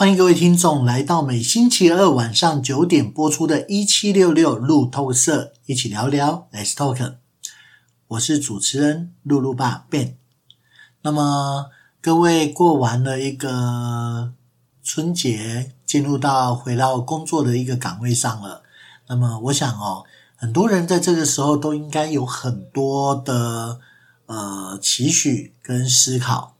欢迎各位听众来到每星期二晚上九点播出的《一七六六路透社》，一起聊聊，Let's talk。我是主持人露露爸 Ben。那么各位过完了一个春节，进入到回到工作的一个岗位上了。那么我想哦，很多人在这个时候都应该有很多的呃期许跟思考。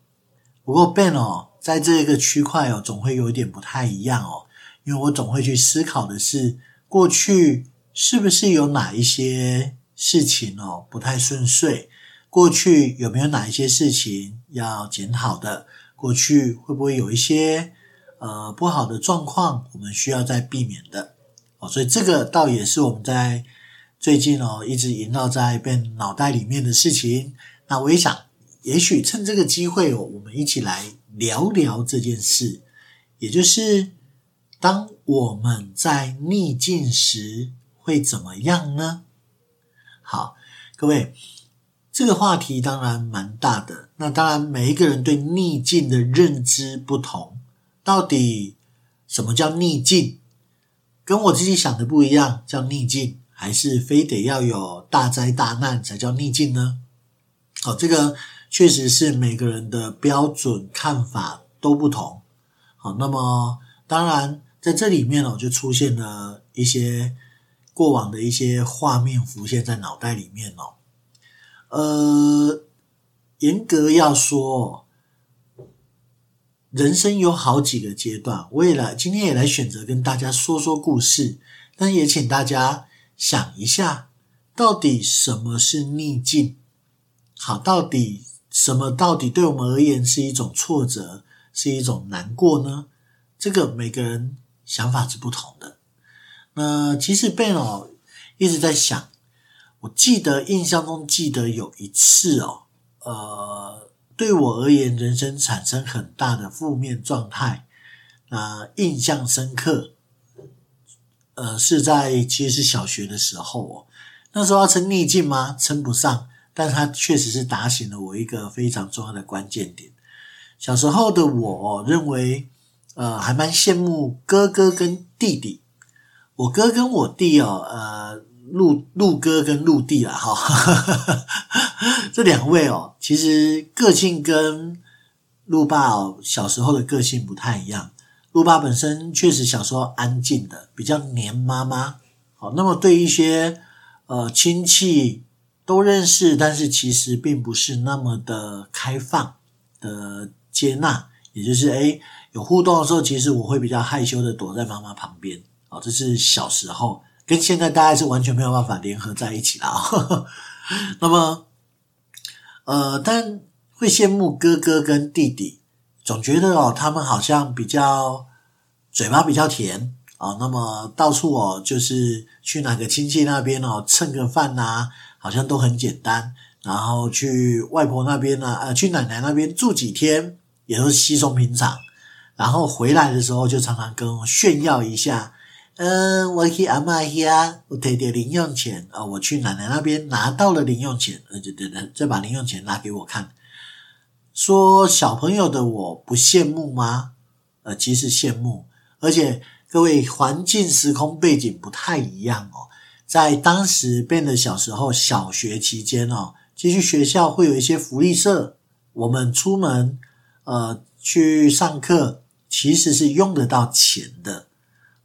不过 Ben 哦。在这个区块哦，总会有一点不太一样哦，因为我总会去思考的是，过去是不是有哪一些事情哦不太顺遂？过去有没有哪一些事情要检讨的？过去会不会有一些呃不好的状况，我们需要再避免的？哦，所以这个倒也是我们在最近哦一直萦绕在 Ben 脑袋里面的事情。那我也想，也许趁这个机会哦，我们一起来。聊聊这件事，也就是当我们在逆境时会怎么样呢？好，各位，这个话题当然蛮大的。那当然，每一个人对逆境的认知不同。到底什么叫逆境？跟我自己想的不一样，叫逆境，还是非得要有大灾大难才叫逆境呢？好，这个。确实是每个人的标准看法都不同。好，那么当然在这里面哦，就出现了一些过往的一些画面浮现在脑袋里面哦。呃，严格要说，人生有好几个阶段。我也来今天也来选择跟大家说说故事，但也请大家想一下，到底什么是逆境？好，到底。什么到底对我们而言是一种挫折，是一种难过呢？这个每个人想法是不同的。那其实贝老一直在想，我记得印象中记得有一次哦，呃，对我而言人生产生很大的负面状态，那印象深刻。呃，是在其实是小学的时候哦，那时候要称逆境吗？称不上。但是它确实是打醒了我一个非常重要的关键点。小时候的我认为，呃，还蛮羡慕哥哥跟弟弟。我哥跟我弟哦，呃，陆陆哥跟陆弟啦，哈，这两位哦，其实个性跟陆爸哦小时候的个性不太一样。陆爸本身确实小时候安静的，比较黏妈妈。好，那么对一些呃亲戚。都认识，但是其实并不是那么的开放的接纳，也就是诶有互动的时候，其实我会比较害羞的躲在妈妈旁边。哦，这是小时候，跟现在大概是完全没有办法联合在一起了啊。那么，呃，但会羡慕哥哥跟弟弟，总觉得哦，他们好像比较嘴巴比较甜啊。那么到处哦，就是去哪个亲戚那边哦蹭个饭呐。好像都很简单，然后去外婆那边呢，呃，去奶奶那边住几天也都是稀松平常。然后回来的时候就常常跟我炫耀一下，嗯、我去阿妈家，我提点零用钱啊、我去奶奶那边拿到了零用钱，呃，就等等，再把零用钱拿给我看。说小朋友的我不羡慕吗？呃，其实羡慕，而且各位环境时空背景不太一样哦。在当时变得小时候，小学期间哦，其实学校会有一些福利社，我们出门呃去上课，其实是用得到钱的。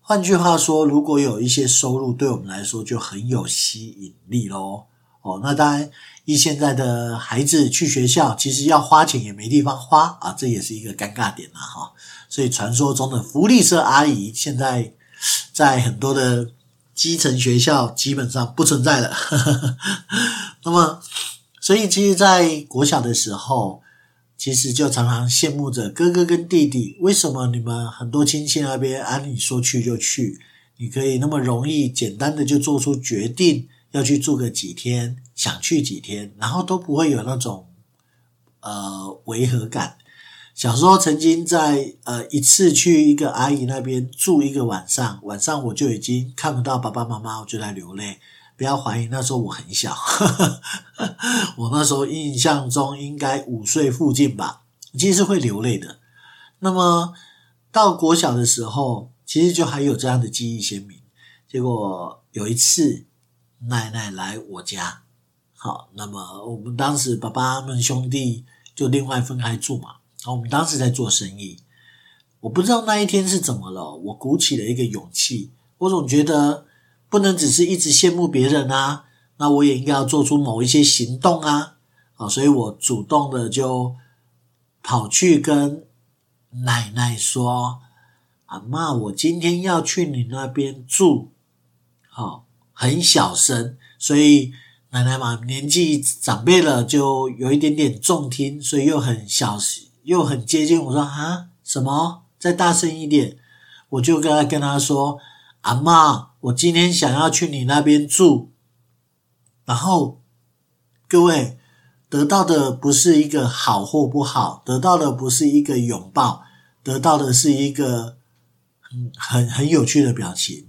换句话说，如果有一些收入，对我们来说就很有吸引力咯。哦，那当然，以现在的孩子去学校，其实要花钱也没地方花啊，这也是一个尴尬点啦哈。所以传说中的福利社阿姨，现在在很多的。基层学校基本上不存在了，那么，所以其实，在国小的时候，其实就常常羡慕着哥哥跟弟弟，为什么你们很多亲戚那边按你说去就去，你可以那么容易简单的就做出决定，要去住个几天，想去几天，然后都不会有那种呃违和感。小时候曾经在呃一次去一个阿姨那边住一个晚上，晚上我就已经看不到爸爸妈妈，我就在流泪。不要怀疑，那时候我很小，我那时候印象中应该五岁附近吧，其实是会流泪的。那么到国小的时候，其实就还有这样的记忆鲜明。结果有一次，奶奶来我家，好，那么我们当时爸爸们兄弟就另外分开住嘛。我们当时在做生意，我不知道那一天是怎么了，我鼓起了一个勇气，我总觉得不能只是一直羡慕别人啊，那我也应该要做出某一些行动啊，啊，所以我主动的就跑去跟。奶奶说：“阿妈，我今天要去你那边住，好，很小声，所以奶奶嘛，年纪长辈了，就有一点点重听，所以又很小，又很接近。我说啊，什么？再大声一点！我就跟他跟他说，阿妈，我今天想要去你那边住。然后，各位得到的不是一个好或不好，得到的不是一个拥抱。”得到的是一个很很很有趣的表情。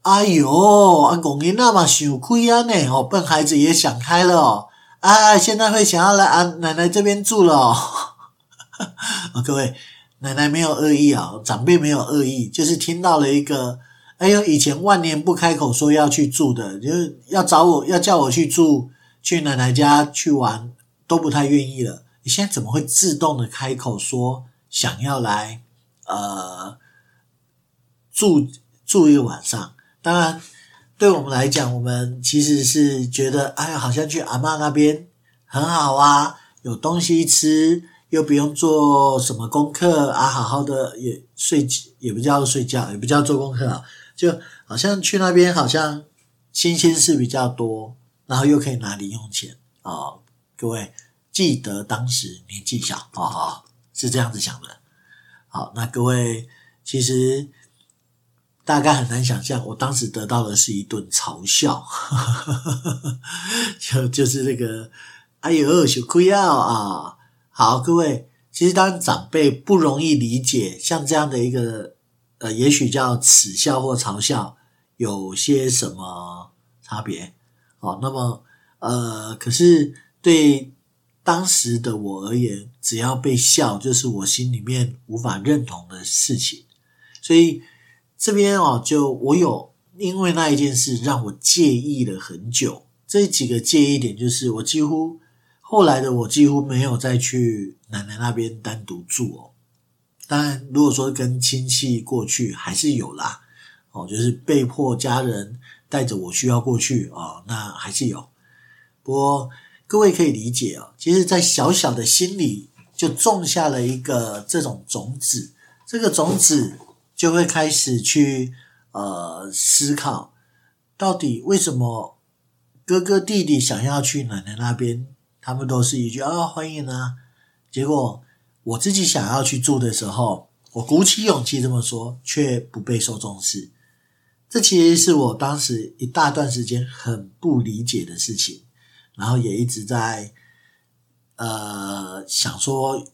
哎呦，阿公你那么想开啊呢？哦，笨孩子也想开了哦。啊，现在会想要来啊奶奶这边住了哦。啊，各位，奶奶没有恶意啊，长辈没有恶意，就是听到了一个，哎呦，以前万年不开口说要去住的，就是要找我要叫我去住，去奶奶家去玩，都不太愿意了。你现在怎么会自动的开口说？想要来，呃，住住一个晚上。当然，对我们来讲，我们其实是觉得，哎呀，好像去阿嬷那边很好啊，有东西吃，又不用做什么功课啊，好好的也睡，也不叫睡觉，也不叫做功课啊，就好像去那边，好像新鲜事比较多，然后又可以拿零用钱啊，哦。各位记得当时年纪小啊。哦是这样子想的，好，那各位其实大概很难想象，我当时得到的是一顿嘲笑，就就是那个，哎呦，小亏啊啊！好，各位，其实当长辈不容易理解，像这样的一个呃，也许叫耻笑或嘲笑，有些什么差别？好，那么呃，可是对。当时的我而言，只要被笑，就是我心里面无法认同的事情。所以这边哦，就我有因为那一件事让我介意了很久。这几个介意点就是，我几乎后来的我几乎没有再去奶奶那边单独住哦。当然，如果说跟亲戚过去，还是有啦。哦，就是被迫家人带着我需要过去哦，那还是有。不过。各位可以理解哦，其实，在小小的心里就种下了一个这种种子，这个种子就会开始去呃思考，到底为什么哥哥弟弟想要去奶奶那边，他们都是一句啊欢迎啊，结果我自己想要去住的时候，我鼓起勇气这么说，却不被受重视，这其实是我当时一大段时间很不理解的事情。然后也一直在，呃，想说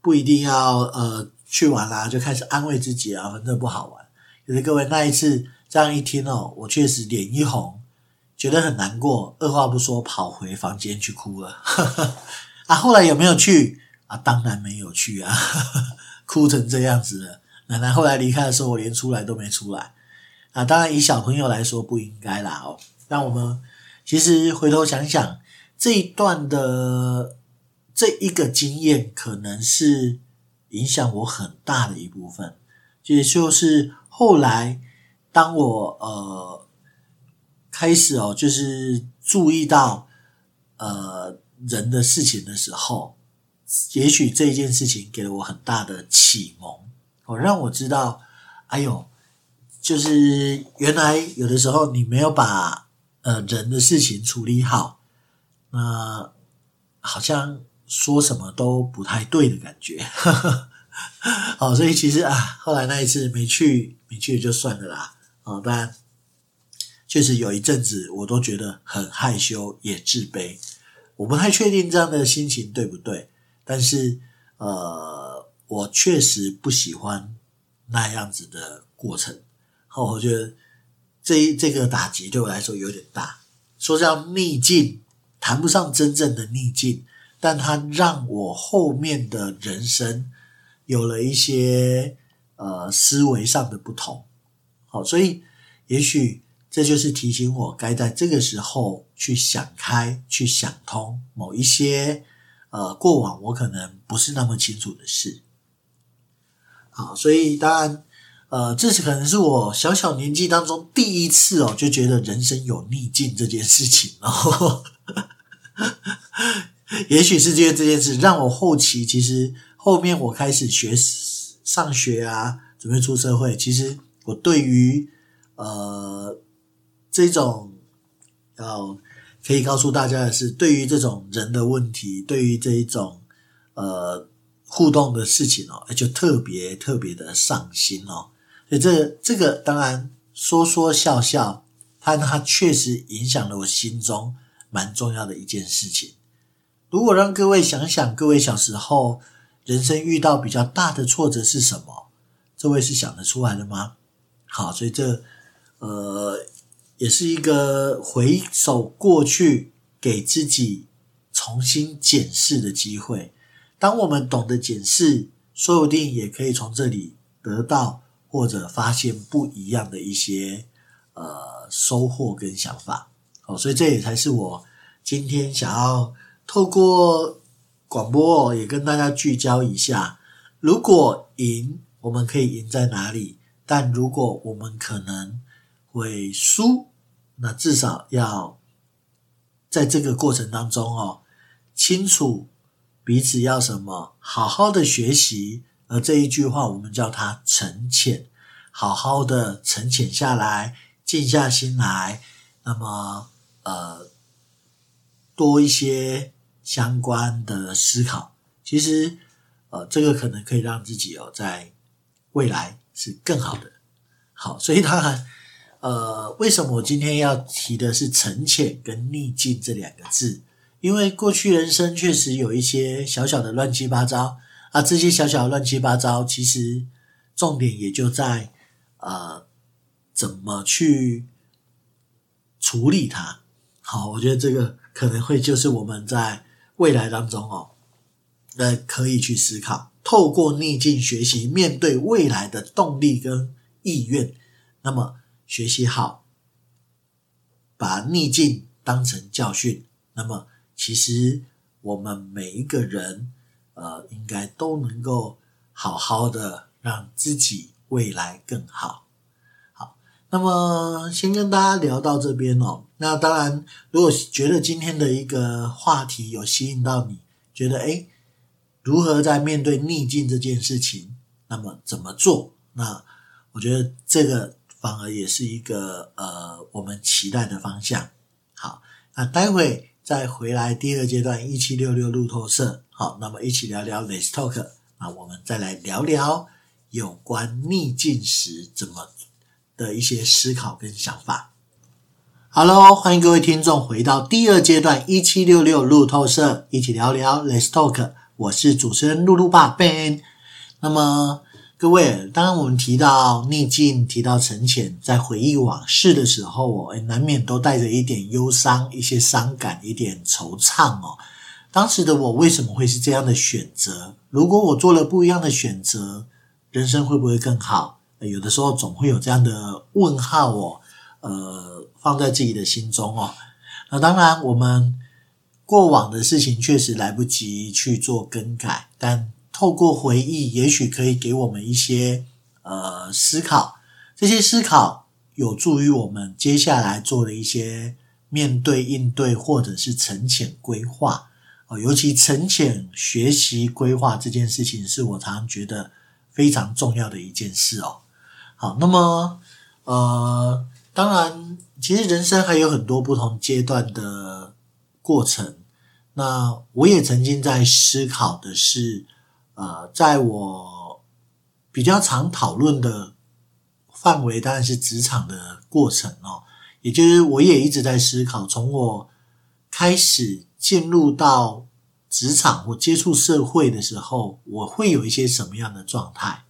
不一定要呃去玩啦，就开始安慰自己啊，反正不好玩。可是各位那一次这样一听哦，我确实脸一红，觉得很难过，二话不说跑回房间去哭了。啊，后来有没有去啊？当然没有去啊，哭成这样子了。奶奶后来离开的时候，我连出来都没出来。啊，当然以小朋友来说不应该啦哦，让我们。其实回头想想，这一段的这一个经验，可能是影响我很大的一部分。也就是后来，当我呃开始哦，就是注意到呃人的事情的时候，也许这一件事情给了我很大的启蒙，哦，让我知道，哎呦，就是原来有的时候你没有把。呃，人的事情处理好，那好像说什么都不太对的感觉。好，所以其实啊，后来那一次没去，没去就算了啦。啊，当然，确实有一阵子我都觉得很害羞，也自卑。我不太确定这样的心情对不对，但是呃，我确实不喜欢那样子的过程。好，我觉得。这一这个打击对我来说有点大，说叫逆境，谈不上真正的逆境，但它让我后面的人生有了一些呃思维上的不同。好，所以也许这就是提醒我该在这个时候去想开、去想通某一些呃过往我可能不是那么清楚的事。好，所以当然。呃，这是可能是我小小年纪当中第一次哦，就觉得人生有逆境这件事情哦。也许是因为这件事让我后期其实后面我开始学上学啊，准备出社会，其实我对于呃这种要可以告诉大家的是，对于这种人的问题，对于这一种呃互动的事情哦，就特别特别的上心哦。所以这这个当然说说笑笑，但它确实影响了我心中蛮重要的一件事情。如果让各位想想，各位小时候人生遇到比较大的挫折是什么？这位是想得出来的吗？好，所以这呃也是一个回首过去，给自己重新检视的机会。当我们懂得检视，说不定也可以从这里得到。或者发现不一样的一些呃收获跟想法，哦，所以这也才是我今天想要透过广播也跟大家聚焦一下。如果赢，我们可以赢在哪里？但如果我们可能会输，那至少要在这个过程当中哦，清楚彼此要什么，好好的学习。而这一句话，我们叫它沉潜，好好的沉潜下来，静下心来，那么呃，多一些相关的思考，其实呃，这个可能可以让自己哦，在未来是更好的。好，所以当然呃，为什么我今天要提的是沉潜跟逆境这两个字？因为过去人生确实有一些小小的乱七八糟。啊，这些小小的乱七八糟，其实重点也就在呃，怎么去处理它。好，我觉得这个可能会就是我们在未来当中哦，呃，可以去思考，透过逆境学习，面对未来的动力跟意愿。那么学习好，把逆境当成教训。那么其实我们每一个人。呃，应该都能够好好的让自己未来更好。好，那么先跟大家聊到这边哦。那当然，如果觉得今天的一个话题有吸引到你，觉得诶，如何在面对逆境这件事情，那么怎么做？那我觉得这个反而也是一个呃我们期待的方向。好，那待会再回来第二阶段一七六六路透社。好，那么一起聊聊 Let's Talk。那我们再来聊聊有关逆境时怎么的一些思考跟想法。哈喽欢迎各位听众回到第二阶段一七六六路透社，一起聊聊 Let's Talk。我是主持人露露爸 Ben。那么各位，当我们提到逆境，提到沉潜，在回忆往事的时候，哦，难免都带着一点忧伤、一些伤感、一点惆怅哦。当时的我为什么会是这样的选择？如果我做了不一样的选择，人生会不会更好？有的时候总会有这样的问号哦，呃，放在自己的心中哦。那当然，我们过往的事情确实来不及去做更改，但透过回忆，也许可以给我们一些呃思考。这些思考有助于我们接下来做的一些面对应对，或者是沉潜规划。哦，尤其沉潜学习规划这件事情，是我常常觉得非常重要的一件事哦。好，那么呃，当然，其实人生还有很多不同阶段的过程。那我也曾经在思考的是，呃，在我比较常讨论的范围，当然是职场的过程哦。也就是我也一直在思考，从我开始。进入到职场或接触社会的时候，我会有一些什么样的状态？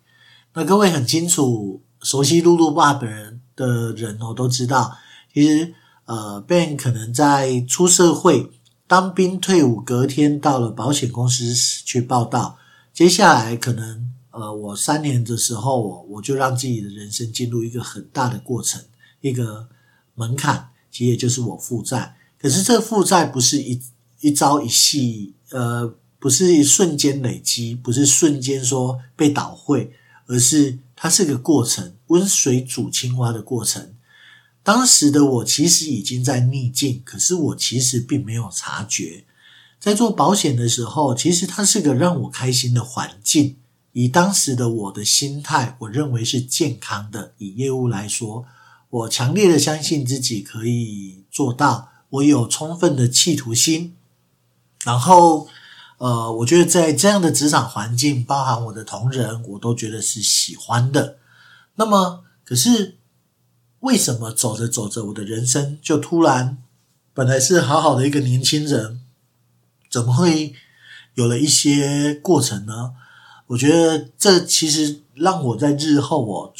那各位很清楚，熟悉露露爸本人的人哦，都知道，其实呃，Ben 可能在出社会当兵退伍，隔天到了保险公司去报到，接下来可能呃，我三年的时候，我我就让自己的人生进入一个很大的过程，一个门槛，其实也就是我负债。可是这负债不是一一朝一夕，呃，不是一瞬间累积，不是瞬间说被倒汇，而是它是个过程，温水煮青蛙的过程。当时的我其实已经在逆境，可是我其实并没有察觉。在做保险的时候，其实它是个让我开心的环境。以当时的我的心态，我认为是健康的。以业务来说，我强烈的相信自己可以做到。我有充分的企图心，然后，呃，我觉得在这样的职场环境，包含我的同仁，我都觉得是喜欢的。那么，可是。为什么走着走着，我的人生就突然，本来是好好的一个年轻人，怎么会有了一些过程呢？我觉得这其实让我在日后我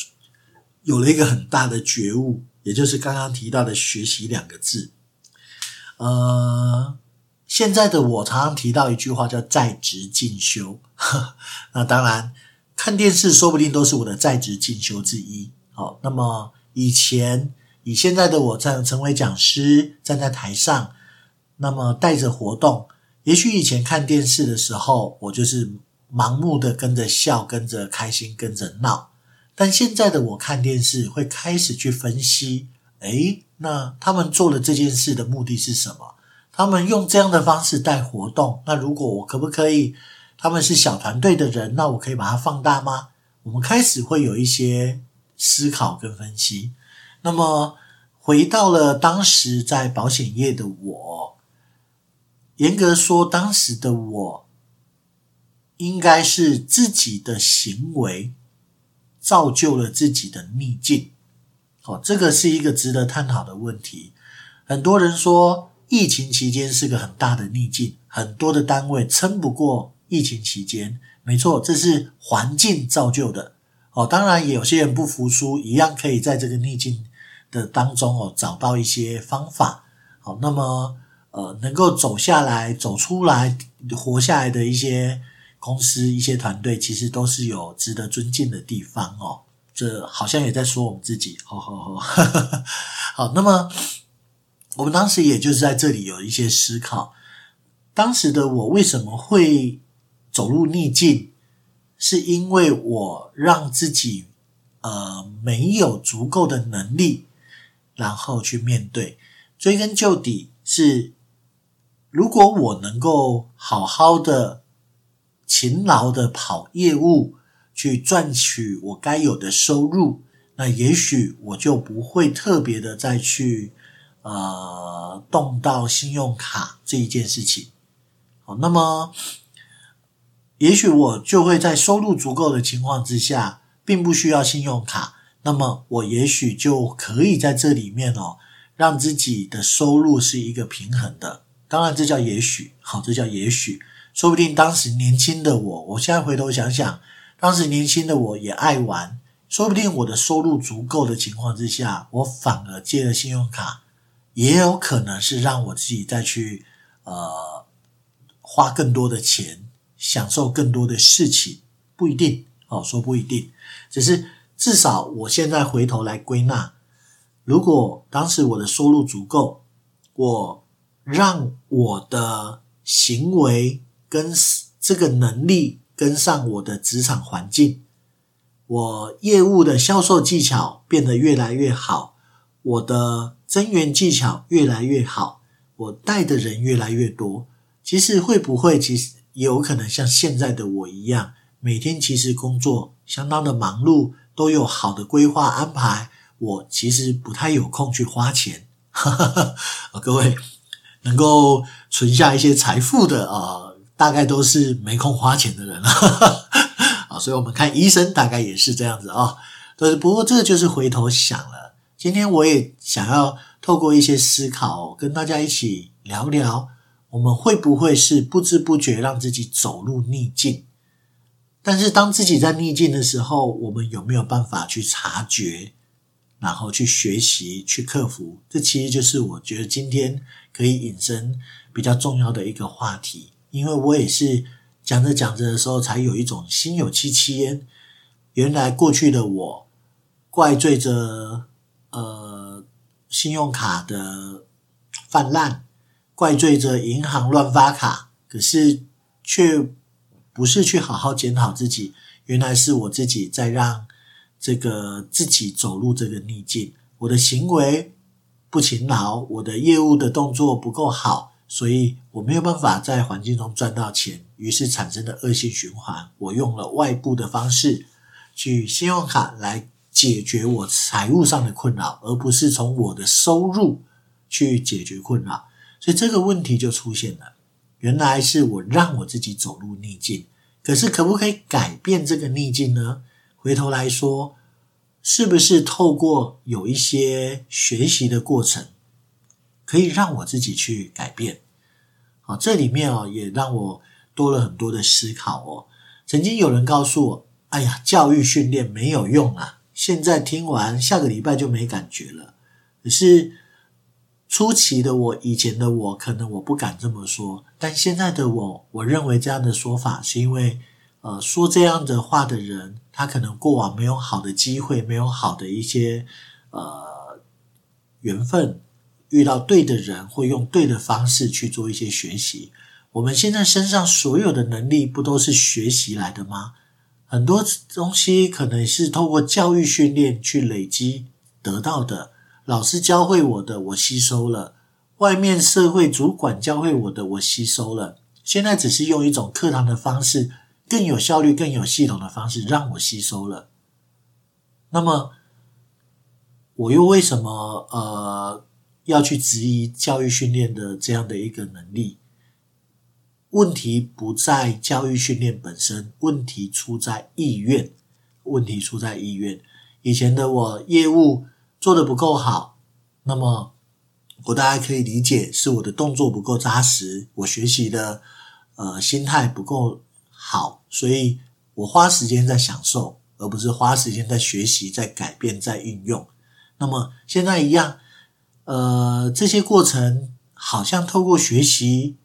有了一个很大的觉悟，也就是刚刚提到的学习两个字。呃，现在的我常常提到一句话叫在职进修，那当然看电视说不定都是我的在职进修之一。好，那么。以前以现在的我在成为讲师，站在台上，那么带着活动。也许以前看电视的时候，我就是盲目的跟着笑，跟着开心，跟着闹。但现在的我看电视，会开始去分析：诶，那他们做了这件事的目的是什么？他们用这样的方式带活动，那如果我可不可以？他们是小团队的人，那我可以把它放大吗？我们开始会有一些。思考跟分析，那么回到了当时在保险业的我，严格说，当时的我应该是自己的行为造就了自己的逆境。哦，这个是一个值得探讨的问题。很多人说，疫情期间是个很大的逆境，很多的单位撑不过疫情期间。没错，这是环境造就的。哦，当然也有些人不服输，一样可以在这个逆境的当中哦，找到一些方法。好，那么呃，能够走下来、走出来、活下来的一些公司、一些团队，其实都是有值得尊敬的地方哦。这好像也在说我们自己。好好好，好。那么我们当时也就是在这里有一些思考，当时的我为什么会走入逆境？是因为我让自己呃没有足够的能力，然后去面对。追根究底是，如果我能够好好的、勤劳的跑业务，去赚取我该有的收入，那也许我就不会特别的再去呃动到信用卡这一件事情。好，那么。也许我就会在收入足够的情况之下，并不需要信用卡，那么我也许就可以在这里面哦，让自己的收入是一个平衡的。当然，这叫也许，好，这叫也许。说不定当时年轻的我，我现在回头想想，当时年轻的我也爱玩，说不定我的收入足够的情况之下，我反而借了信用卡，也有可能是让我自己再去呃花更多的钱。享受更多的事情不一定哦，说不一定，只是至少我现在回头来归纳，如果当时我的收入足够，我让我的行为跟这个能力跟上我的职场环境，我业务的销售技巧变得越来越好，我的增员技巧越来越好，我带的人越来越多，其实会不会其实？有可能像现在的我一样，每天其实工作相当的忙碌，都有好的规划安排。我其实不太有空去花钱。各位能够存下一些财富的啊，大概都是没空花钱的人了。啊，所以我们看医生大概也是这样子啊。对，不过这就是回头想了。今天我也想要透过一些思考，跟大家一起聊聊。我们会不会是不知不觉让自己走入逆境？但是当自己在逆境的时候，我们有没有办法去察觉，然后去学习、去克服？这其实就是我觉得今天可以引申比较重要的一个话题。因为我也是讲着讲着的时候，才有一种心有戚戚焉。原来过去的我怪罪着呃信用卡的泛滥，怪罪着银行乱发卡，可是却不是去好好检讨自己。原来是我自己在让这个自己走入这个逆境，我的行为不勤劳，我的业务的动作不够好。所以我没有办法在环境中赚到钱，于是产生的恶性循环。我用了外部的方式去信用卡来解决我财务上的困扰，而不是从我的收入去解决困扰。所以这个问题就出现了。原来是我让我自己走入逆境，可是可不可以改变这个逆境呢？回头来说，是不是透过有一些学习的过程？可以让我自己去改变，好，这里面哦也让我多了很多的思考哦。曾经有人告诉我：“哎呀，教育训练没有用啊！”现在听完，下个礼拜就没感觉了。可是初期的我，以前的我，可能我不敢这么说，但现在的我，我认为这样的说法是因为，呃，说这样的话的人，他可能过往没有好的机会，没有好的一些呃缘分。遇到对的人，会用对的方式去做一些学习。我们现在身上所有的能力，不都是学习来的吗？很多东西可能是透过教育训练去累积得到的。老师教会我的，我吸收了；外面社会主管教会我的，我吸收了。现在只是用一种课堂的方式，更有效率、更有系统的方式让我吸收了。那么，我又为什么呃？要去质疑教育训练的这样的一个能力，问题不在教育训练本身，问题出在意愿。问题出在意愿。以前的我业务做得不够好，那么我大家可以理解是我的动作不够扎实，我学习的呃心态不够好，所以我花时间在享受，而不是花时间在学习、在改变、在运用。那么现在一样。呃，这些过程好像透过学习，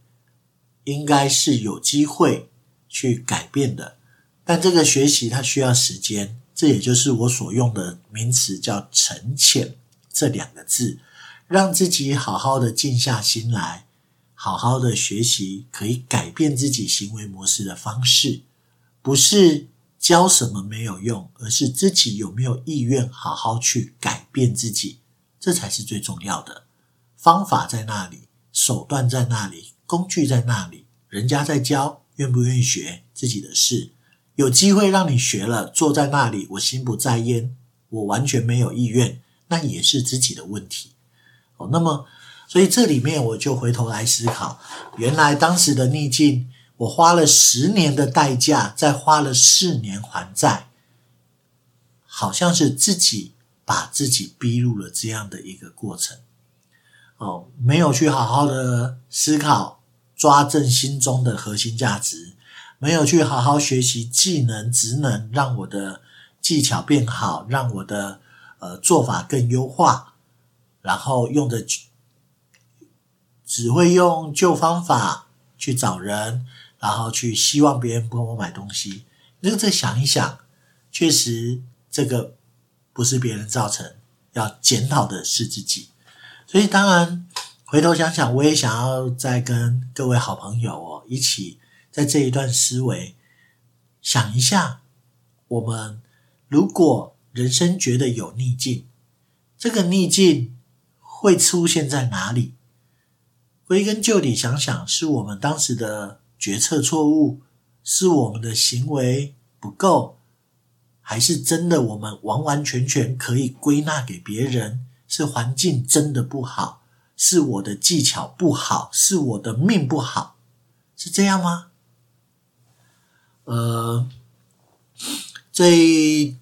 应该是有机会去改变的。但这个学习它需要时间，这也就是我所用的名词叫“沉潜”这两个字，让自己好好的静下心来，好好的学习可以改变自己行为模式的方式，不是教什么没有用，而是自己有没有意愿好好去改变自己。这才是最重要的，方法在那里，手段在那里，工具在那里，人家在教，愿不愿意学自己的事。有机会让你学了，坐在那里，我心不在焉，我完全没有意愿，那也是自己的问题。哦，那么，所以这里面我就回头来思考，原来当时的逆境，我花了十年的代价，再花了四年还债，好像是自己。把自己逼入了这样的一个过程，哦，没有去好好的思考，抓正心中的核心价值，没有去好好学习技能、职能，让我的技巧变好，让我的呃做法更优化，然后用的只会用旧方法去找人，然后去希望别人帮我买东西。那再想一想，确实这个。不是别人造成，要检讨的是自己。所以，当然回头想想，我也想要再跟各位好朋友哦一起，在这一段思维想一下：我们如果人生觉得有逆境，这个逆境会出现在哪里？归根究底，想想是我们当时的决策错误，是我们的行为不够。还是真的，我们完完全全可以归纳给别人，是环境真的不好，是我的技巧不好，是我的命不好，是这样吗？呃，这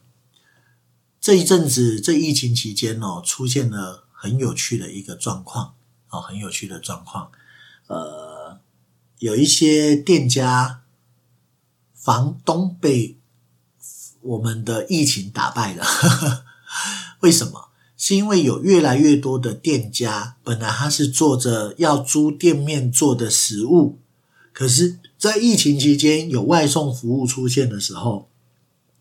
这一阵子，这疫情期间哦，出现了很有趣的一个状况哦，很有趣的状况。呃，有一些店家房东被。我们的疫情打败了，为什么？是因为有越来越多的店家，本来他是做着要租店面做的食物，可是在疫情期间有外送服务出现的时候，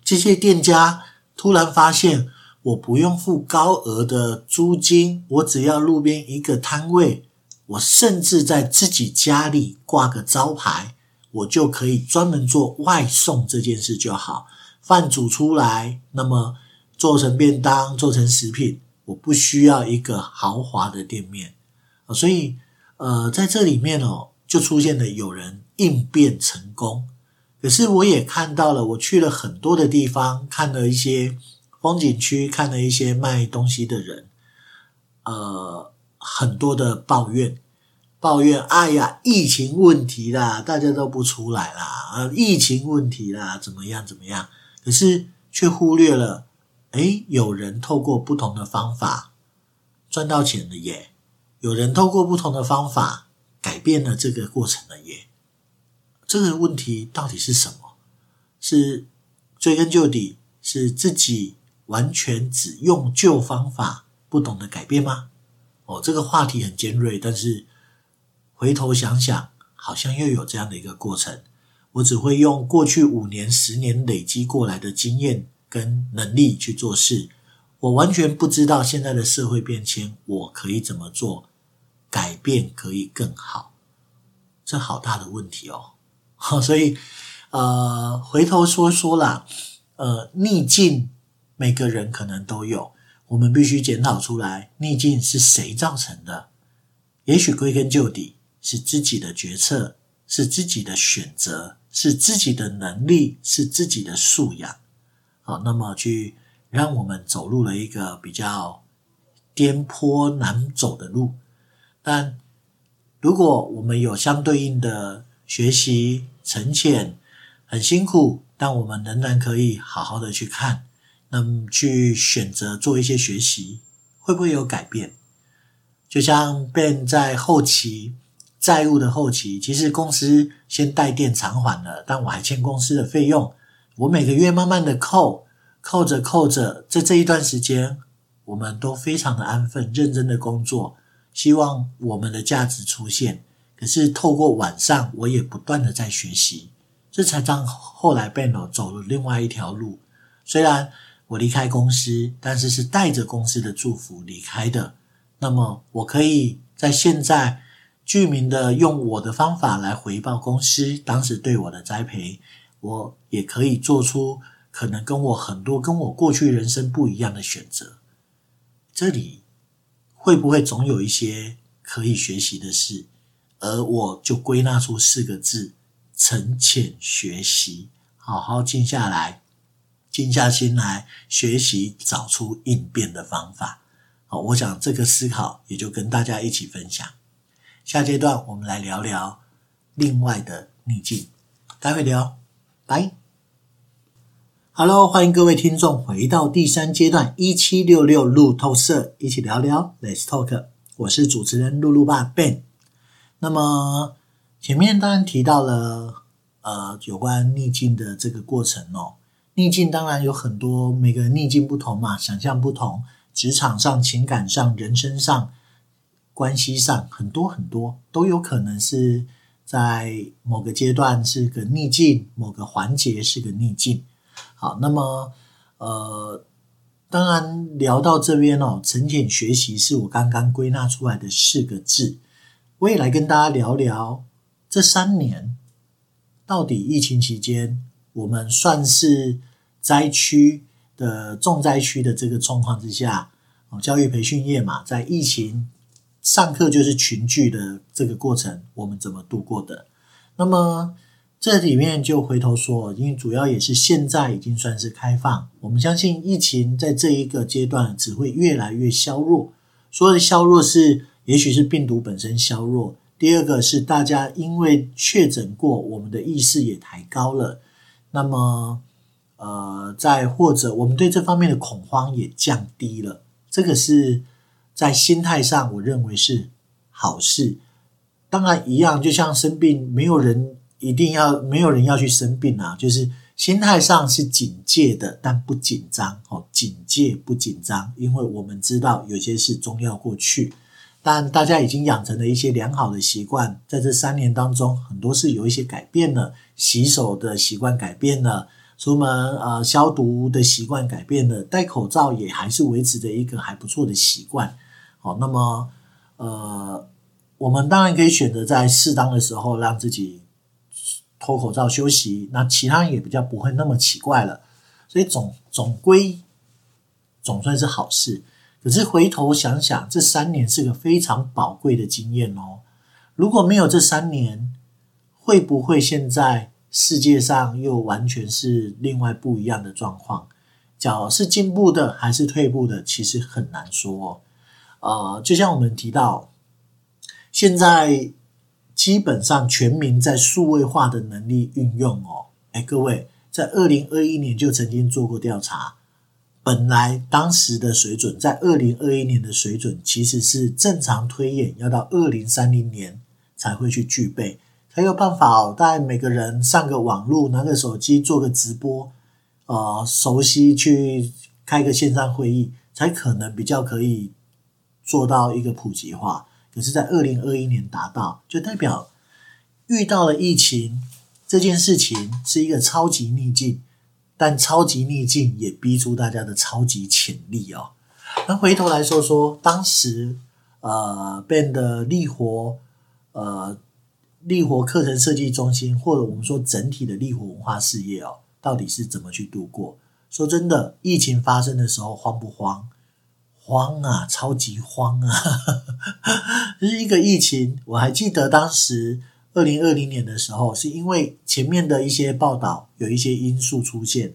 这些店家突然发现，我不用付高额的租金，我只要路边一个摊位，我甚至在自己家里挂个招牌，我就可以专门做外送这件事就好。饭煮出来，那么做成便当，做成食品，我不需要一个豪华的店面。所以，呃，在这里面哦，就出现了有人应变成功。可是我也看到了，我去了很多的地方，看了一些。风景区看了一些卖东西的人，呃，很多的抱怨，抱怨，哎呀，疫情问题啦，大家都不出来啦，啊，疫情问题啦，怎么样怎么样？可是却忽略了，诶，有人透过不同的方法赚到钱了耶，有人透过不同的方法改变了这个过程了耶。这个问题到底是什么？是追根究底，是自己。完全只用旧方法，不懂得改变吗？哦，这个话题很尖锐，但是回头想想，好像又有这样的一个过程。我只会用过去五年、十年累积过来的经验跟能力去做事，我完全不知道现在的社会变迁，我可以怎么做，改变可以更好。这好大的问题哦。好，所以呃，回头说说啦，呃，逆境。每个人可能都有，我们必须检讨出来，逆境是谁造成的？也许归根究底是自己的决策，是自己的选择，是自己的能力，是自己的素养。好，那么去让我们走入了一个比较颠簸难走的路。但如果我们有相对应的学习沉潜，很辛苦，但我们仍然可以好好的去看。那么去选择做一些学习，会不会有改变？就像 Ben 在后期债务的后期，其实公司先贷店偿还了，但我还欠公司的费用，我每个月慢慢的扣，扣着扣着，在这一段时间，我们都非常的安分，认真的工作，希望我们的价值出现。可是透过晚上，我也不断的在学习，这才让后来 Ben 走了另外一条路，虽然。我离开公司，但是是带着公司的祝福离开的。那么，我可以在现在具名的用我的方法来回报公司当时对我的栽培。我也可以做出可能跟我很多跟我过去人生不一样的选择。这里会不会总有一些可以学习的事？而我就归纳出四个字：沉潜学习，好好静下来。静下心来学习，找出应变的方法。好，我想这个思考也就跟大家一起分享。下阶段我们来聊聊另外的逆境，待会聊，拜。Hello，欢迎各位听众回到第三阶段一七六六路透社，一起聊聊，Let's talk。我是主持人露露爸 Ben。那么前面当然提到了呃有关逆境的这个过程哦。逆境当然有很多，每个逆境不同嘛，想象不同，职场上、情感上、人生上、关系上，很多很多都有可能是在某个阶段是个逆境，某个环节是个逆境。好，那么呃，当然聊到这边哦，沉潜学习是我刚刚归纳出来的四个字，我也来跟大家聊聊这三年到底疫情期间。我们算是灾区的重灾区的这个状况之下，哦，教育培训业嘛，在疫情上课就是群聚的这个过程，我们怎么度过的？那么这里面就回头说，因为主要也是现在已经算是开放，我们相信疫情在这一个阶段只会越来越削弱。所谓的削弱是，也许是病毒本身削弱，第二个是大家因为确诊过，我们的意识也抬高了。那么，呃，再或者我们对这方面的恐慌也降低了，这个是在心态上，我认为是好事。当然，一样就像生病，没有人一定要，没有人要去生病啊，就是心态上是警戒的，但不紧张。哦，警戒不紧张，因为我们知道有些事终要过去。但大家已经养成了一些良好的习惯，在这三年当中，很多是有一些改变了，洗手的习惯改变了，出门呃消毒的习惯改变了，戴口罩也还是维持着一个还不错的习惯。好，那么呃，我们当然可以选择在适当的时候让自己脱口罩休息，那其他人也比较不会那么奇怪了。所以总总归总算是好事。可是回头想想，这三年是个非常宝贵的经验哦。如果没有这三年，会不会现在世界上又完全是另外不一样的状况？脚是进步的还是退步的？其实很难说。呃，就像我们提到，现在基本上全民在数位化的能力运用哦。哎，各位，在二零二一年就曾经做过调查。本来当时的水准，在二零二一年的水准，其实是正常推演要到二零三零年才会去具备，才有办法哦。大概每个人上个网络，拿个手机做个直播，呃，熟悉去开个线上会议，才可能比较可以做到一个普及化。可是，在二零二一年达到，就代表遇到了疫情这件事情是一个超级逆境。但超级逆境也逼出大家的超级潜力哦。那回头来说说，当时呃，Ben 的力活呃，力活课程设计中心，或者我们说整体的力活文化事业哦，到底是怎么去度过？说真的，疫情发生的时候慌不慌？慌啊，超级慌啊！就 是一个疫情，我还记得当时。二零二零年的时候，是因为前面的一些报道有一些因素出现，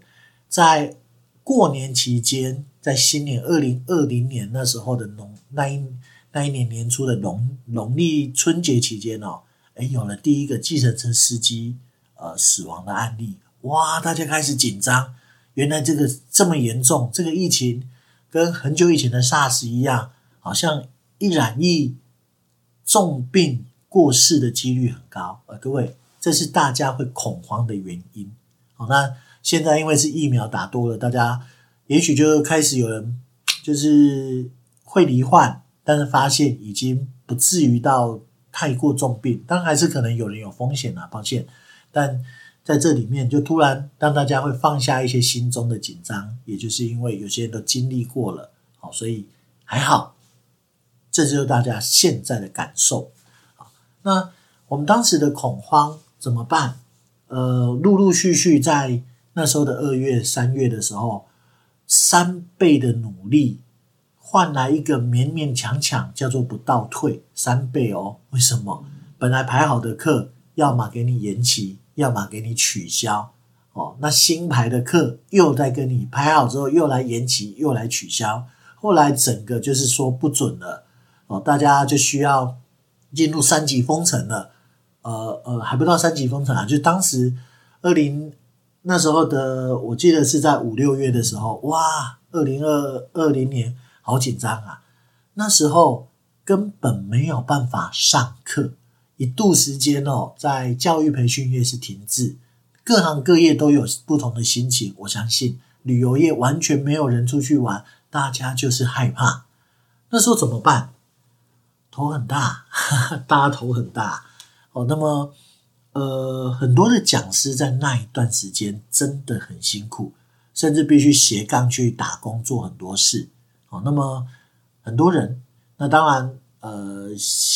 在过年期间，在新年二零二零年那时候的农那一那一年年初的农农历春节期间哦，诶，有了第一个计程车司机呃死亡的案例，哇，大家开始紧张，原来这个这么严重，这个疫情跟很久以前的 SARS 一样，好像一染疫重病。过世的几率很高，呃，各位，这是大家会恐慌的原因。好，那现在因为是疫苗打多了，大家也许就开始有人 就是会罹患，但是发现已经不至于到太过重病，当然还是可能有人有风险啊，抱歉。但在这里面就突然让大家会放下一些心中的紧张，也就是因为有些人都经历过了，好，所以还好，这就是大家现在的感受。那我们当时的恐慌怎么办？呃，陆陆续续在那时候的二月、三月的时候，三倍的努力换来一个勉勉强强叫做不倒退，三倍哦。为什么？本来排好的课，要么给你延期，要么给你取消。哦，那新排的课又在跟你排好之后又来延期，又来取消。后来整个就是说不准了。哦，大家就需要。进入三级封城了，呃呃，还不到三级封城啊，就当时二零那时候的，我记得是在五六月的时候，哇，二零二二零年好紧张啊，那时候根本没有办法上课，一度时间哦，在教育培训业是停滞，各行各业都有不同的心情，我相信旅游业完全没有人出去玩，大家就是害怕，那时候怎么办？头很大，大家头很大哦。那么，呃，很多的讲师在那一段时间真的很辛苦，甚至必须斜杠去打工做很多事哦。那么，很多人，那当然，呃，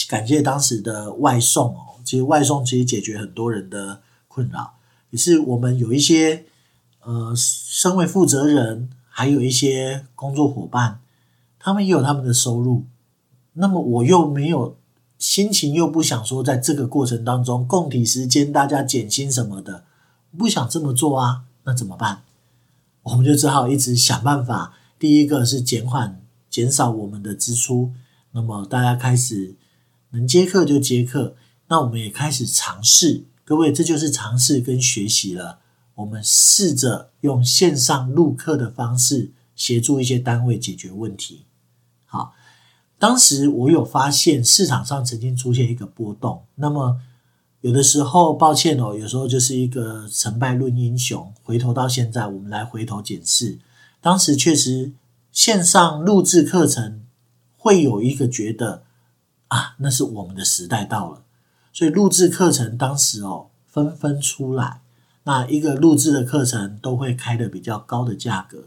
感谢当时的外送哦。其实外送其实解决很多人的困扰，也是我们有一些呃，身为负责人，还有一些工作伙伴，他们也有他们的收入。那么我又没有心情，又不想说在这个过程当中供体时间，大家减薪什么的，不想这么做啊，那怎么办？我们就只好一直想办法。第一个是减缓、减少我们的支出。那么大家开始能接课就接课，那我们也开始尝试。各位，这就是尝试跟学习了。我们试着用线上录课的方式协助一些单位解决问题。当时我有发现市场上曾经出现一个波动，那么有的时候抱歉哦，有时候就是一个成败论英雄。回头到现在，我们来回头检视，当时确实线上录制课程会有一个觉得啊，那是我们的时代到了，所以录制课程当时哦纷纷出来，那一个录制的课程都会开的比较高的价格，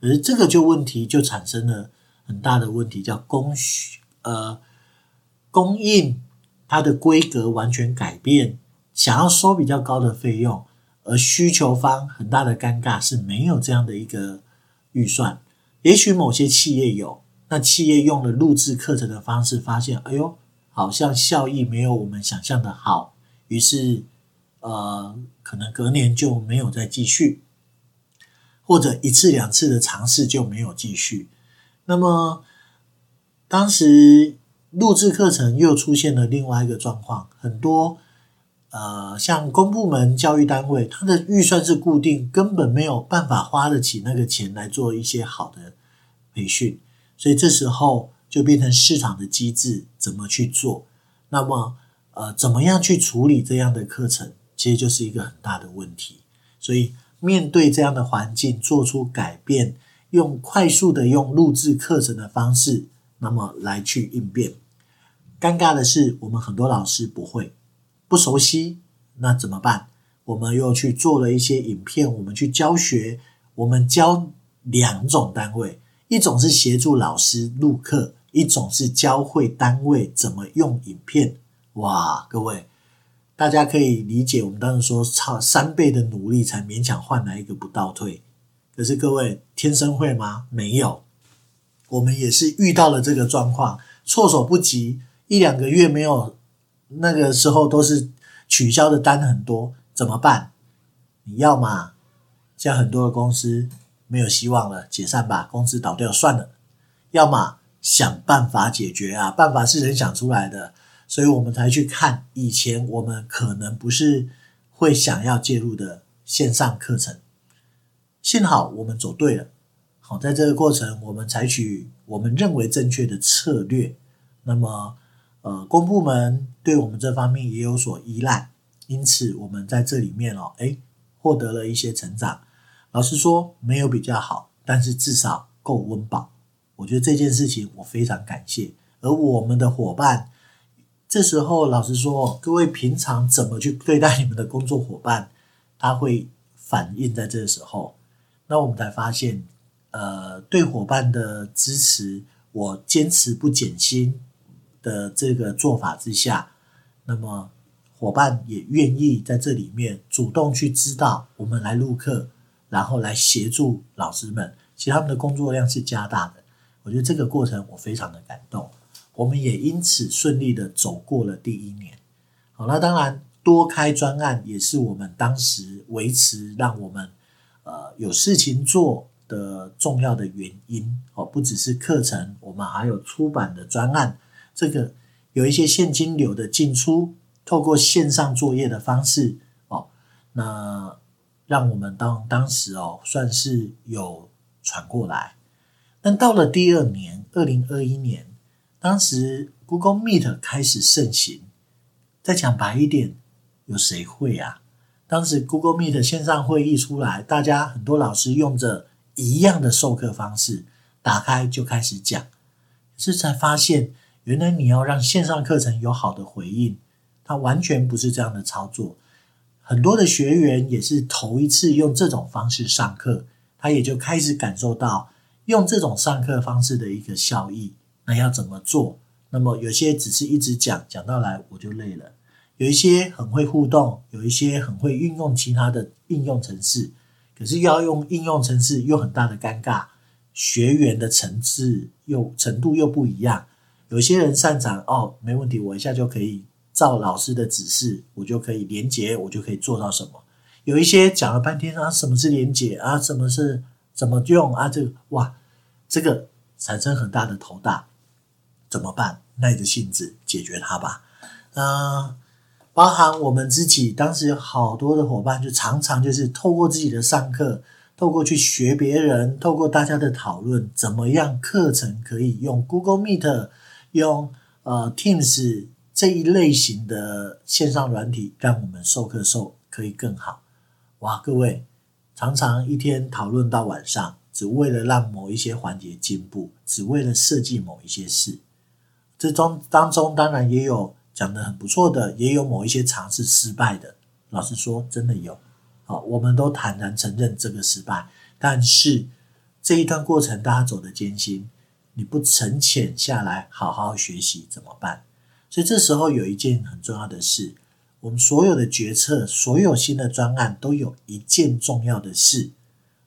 可是这个就问题就产生了很大的问题，叫供需呃供应它的规格完全改变，想要收比较高的费用，而需求方很大的尴尬是没有这样的一个预算，也许某些企业有。那企业用了录制课程的方式，发现，哎呦，好像效益没有我们想象的好，于是，呃，可能隔年就没有再继续，或者一次两次的尝试就没有继续。那么，当时录制课程又出现了另外一个状况，很多，呃，像公部门教育单位，它的预算是固定，根本没有办法花得起那个钱来做一些好的培训。所以这时候就变成市场的机制怎么去做？那么，呃，怎么样去处理这样的课程，其实就是一个很大的问题。所以面对这样的环境，做出改变，用快速的用录制课程的方式，那么来去应变。尴尬的是，我们很多老师不会，不熟悉，那怎么办？我们又去做了一些影片，我们去教学，我们教两种单位。一种是协助老师录课，一种是教会单位怎么用影片。哇，各位，大家可以理解，我们当时说差三倍的努力才勉强换来一个不倒退。可是各位天生会吗？没有，我们也是遇到了这个状况，措手不及。一两个月没有，那个时候都是取消的单很多，怎么办？你要嘛，像很多的公司。没有希望了，解散吧，公司倒掉算了。要么想办法解决啊，办法是人想出来的，所以我们才去看以前我们可能不是会想要介入的线上课程。幸好我们走对了，好，在这个过程我们采取我们认为正确的策略。那么，呃，公部门对我们这方面也有所依赖，因此我们在这里面哦，诶，获得了一些成长。老实说，没有比较好，但是至少够温饱。我觉得这件事情我非常感谢。而我们的伙伴，这时候老实说，各位平常怎么去对待你们的工作伙伴，他会反映在这时候。那我们才发现，呃，对伙伴的支持，我坚持不减薪的这个做法之下，那么伙伴也愿意在这里面主动去知道我们来录课。然后来协助老师们，其实他们的工作量是加大的。我觉得这个过程我非常的感动，我们也因此顺利的走过了第一年。好，那当然多开专案也是我们当时维持让我们呃有事情做的重要的原因。哦，不只是课程，我们还有出版的专案，这个有一些现金流的进出，透过线上作业的方式，哦，那。让我们当当时哦，算是有喘过来。但到了第二年，二零二一年，当时 Google Meet 开始盛行。再讲白一点，有谁会啊？当时 Google Meet 线上会议出来，大家很多老师用着一样的授课方式，打开就开始讲。是才发现，原来你要让线上课程有好的回应，它完全不是这样的操作。很多的学员也是头一次用这种方式上课，他也就开始感受到用这种上课方式的一个效益。那要怎么做？那么有些只是一直讲，讲到来我就累了；有一些很会互动，有一些很会运用其他的应用程式，可是要用应用程式又很大的尴尬，学员的层次又程度又不一样。有些人擅长哦，没问题，我一下就可以。照老师的指示，我就可以连接，我就可以做到什么？有一些讲了半天啊，什么是连接啊？什么是怎么用啊？这个哇，这个产生很大的头大，怎么办？耐着性子解决它吧。啊、包含我们自己，当时有好多的伙伴，就常常就是透过自己的上课，透过去学别人，透过大家的讨论，怎么样课程可以用 Google Meet，用呃 Teams。这一类型的线上软体，让我们授课授可以更好。哇，各位常常一天讨论到晚上，只为了让某一些环节进步，只为了设计某一些事。这中当中当然也有讲得很不错的，也有某一些尝试失败的。老实说，真的有。好，我们都坦然承认这个失败，但是这一段过程大家走得艰辛，你不沉潜下来好好学习怎么办？所以这时候有一件很重要的事，我们所有的决策，所有新的专案都有一件重要的事，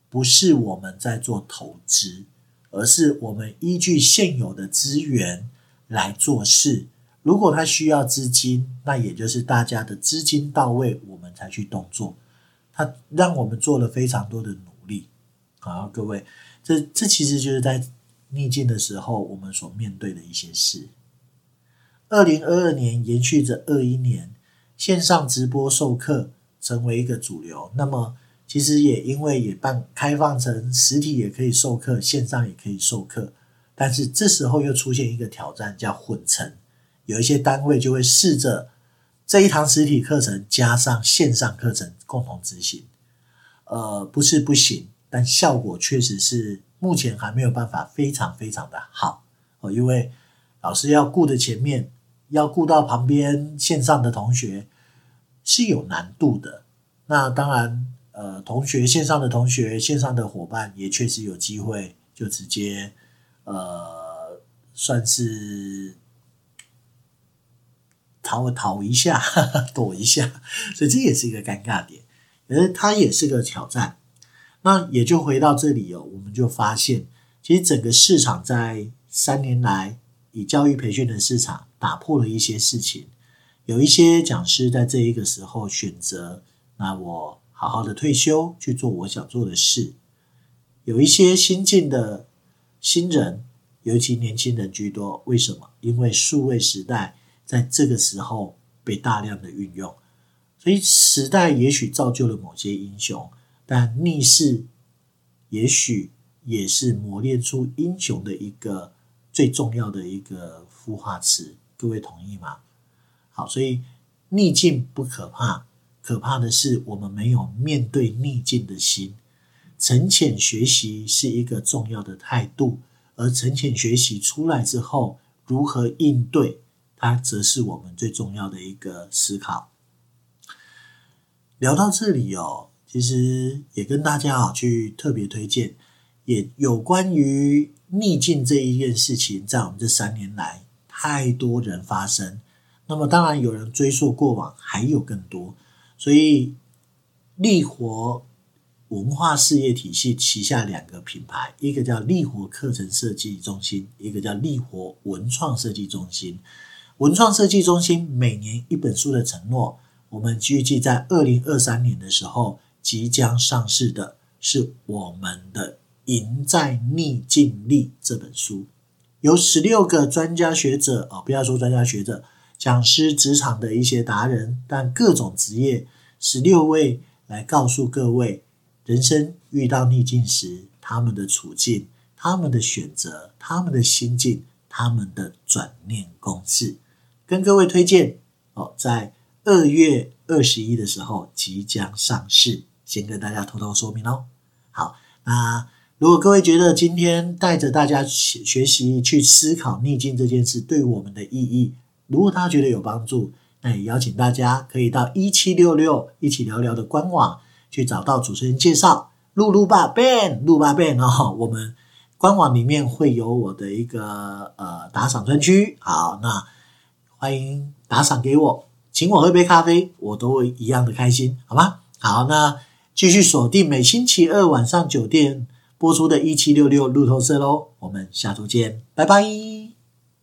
不是我们在做投资，而是我们依据现有的资源来做事。如果他需要资金，那也就是大家的资金到位，我们才去动作。他让我们做了非常多的努力。好，各位，这这其实就是在逆境的时候我们所面对的一些事。二零二二年延续着二一年，线上直播授课成为一个主流。那么，其实也因为也办开放成实体也可以授课，线上也可以授课。但是这时候又出现一个挑战，叫混成。有一些单位就会试着这一堂实体课程加上线上课程共同执行。呃，不是不行，但效果确实是目前还没有办法非常非常的好哦，因为老师要顾的前面。要顾到旁边线上的同学是有难度的。那当然，呃，同学线上的同学、线上的伙伴也确实有机会就直接呃，算是逃逃一下，哈哈，躲一下，所以这也是一个尴尬点，而它也是个挑战。那也就回到这里哦，我们就发现，其实整个市场在三年来以教育培训的市场。打破了一些事情，有一些讲师在这一个时候选择，那我好好的退休去做我想做的事。有一些新进的新人，尤其年轻人居多。为什么？因为数位时代在这个时候被大量的运用，所以时代也许造就了某些英雄，但逆势也许也是磨练出英雄的一个最重要的一个孵化池。各位同意吗？好，所以逆境不可怕，可怕的是我们没有面对逆境的心。沉潜学习是一个重要的态度，而沉潜学习出来之后，如何应对，它则是我们最重要的一个思考。聊到这里哦，其实也跟大家啊去特别推荐，也有关于逆境这一件事情，在我们这三年来。太多人发生，那么当然有人追溯过往，还有更多。所以力活文化事业体系旗下两个品牌，一个叫力活课程设计中心，一个叫力活文创设计中心。文创设计中心每年一本书的承诺，我们预计在二零二三年的时候即将上市的是我们的《赢在逆境力》这本书。有十六个专家学者哦，不要说专家学者，讲师、职场的一些达人，但各种职业，十六位来告诉各位，人生遇到逆境时，他们的处境、他们的选择、他们的心境、他们的转念公式，跟各位推荐哦，在二月二十一的时候即将上市，先跟大家偷偷说明哦。好，那。如果各位觉得今天带着大家学学习去思考逆境这件事对我们的意义，如果大家觉得有帮助，那也邀请大家可以到一七六六一起聊聊的官网去找到主持人介绍，露露爸 Ben，露爸 Ben 哦，我们官网里面会有我的一个呃打赏专区，好，那欢迎打赏给我，请我喝杯咖啡，我都会一样的开心，好吗？好，那继续锁定每星期二晚上九点播出的一七六六路透社喽，我们下周见，拜拜。